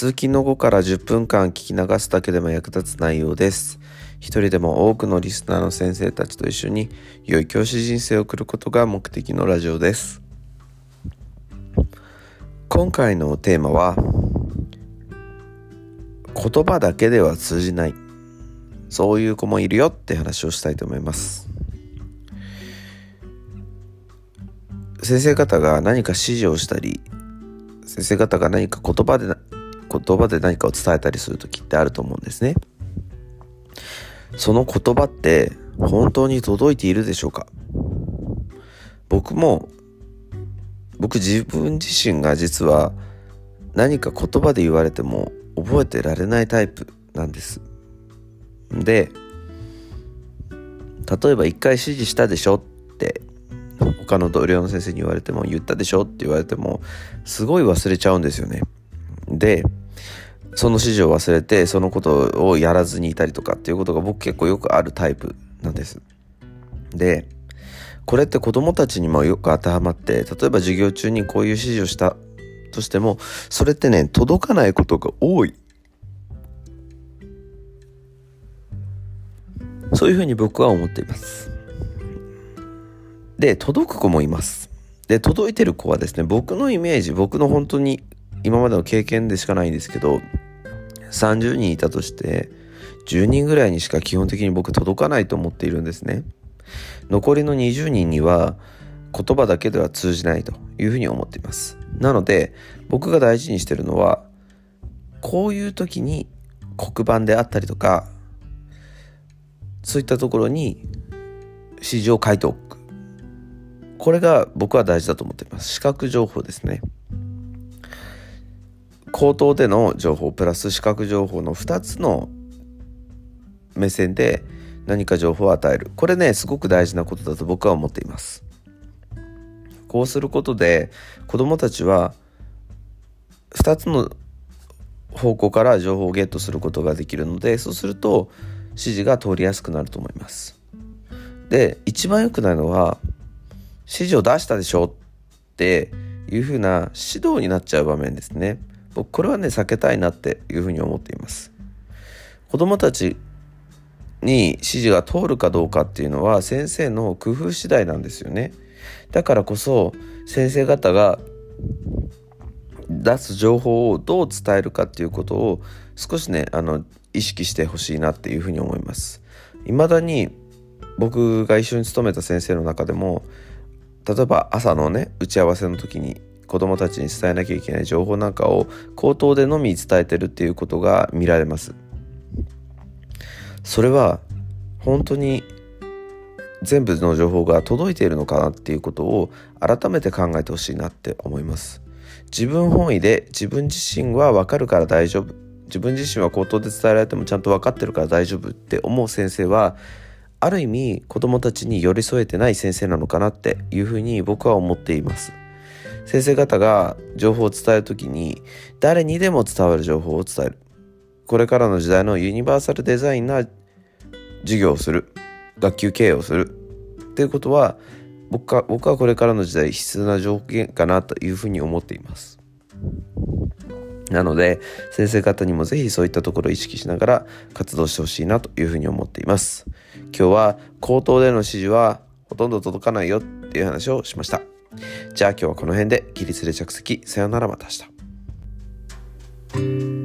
通勤の後から10分間聞き流すだけでも役立つ内容です。一人でも多くのリスナーの先生たちと一緒に良い教師人生を送ることが目的のラジオです。今回のテーマは言葉だけでは通じない。そういう子もいるよって話をしたいと思います。先生方が何か指示をしたり先生方が何か言葉で言葉で何かを伝えたりする時ってあると思うんですね。その言葉って本当に届いているでしょうか？僕も僕自分自身が実は何か言葉で言われても覚えてられないタイプなんです。で例えば一回指示したでしょって他の同僚の先生に言われても言ったでしょって言われてもすごい忘れちゃうんですよね。でその指示を忘れてそのことをやらずにいたりとかっていうことが僕結構よくあるタイプなんです。でこれって子供たちにもよく当てはまって例えば授業中にこういう指示をしたとしてもそれってね届かないことが多い。そういうふうに僕は思っています。で届く子もいます。で届いてる子はですね僕のイメージ僕の本当に今までの経験でしかないんですけど30人いたとして10人ぐらいにしか基本的に僕届かないと思っているんですね。残りの20人には言葉だけでは通じないというふうに思っています。なので僕が大事にしてるのはこういう時に黒板であったりとかそういったところに指示を書いておく。これが僕は大事だと思っています。視覚情報ですね。口頭での情報プラス視覚情報の2つの目線で何か情報を与える。これねすごく大事なことだと僕は思っています。こうすることで子どもたちは2つの方向から情報をゲットすることができるのでそうすると指示が通りやすくなると思います。で一番良くないのは指示を出したでしょっていうふうな指導になっちゃう場面ですね。僕これはね避けたいなっていうふうに思っています。子どもたちに指示が通るかどうかっていうのは先生の工夫次第なんですよね。だからこそ先生方が出す情報をどう伝えるかっていうことを少しねあの意識してほしいなっていうふうに思います。未だに僕が一緒に勤めた先生の中でも例えば朝のね打ち合わせの時に子どもたちに伝えなきゃいけない情報なんかを口頭でのみ伝えてるっていうことが見られます。それは本当に全部の情報が届いているのかなっていうことを改めて考えてほしいなって思います。自分本位で自分自身は分かるから大丈夫。自分自身は口頭で伝えられてもちゃんと分かってるから大丈夫って思う先生はある意味子どもたちに寄り添えてない先生なのかなっていうふうに僕は思っています。先生方が情報を伝える時に誰にでも伝わる情報を伝える。これからの時代のユニバーサルデザインな授業をする。学級経営をする。っていうことは僕は僕はこれからの時代必須な条件かなというふうに思っています。なので先生方にもぜひそういったところを意識しながら活動してほしいなというふうに思っています。今日は口頭での指示はほとんど届かないよっていう話をしました。じゃあ今日はこの辺で起立で着席。さよならまた明日。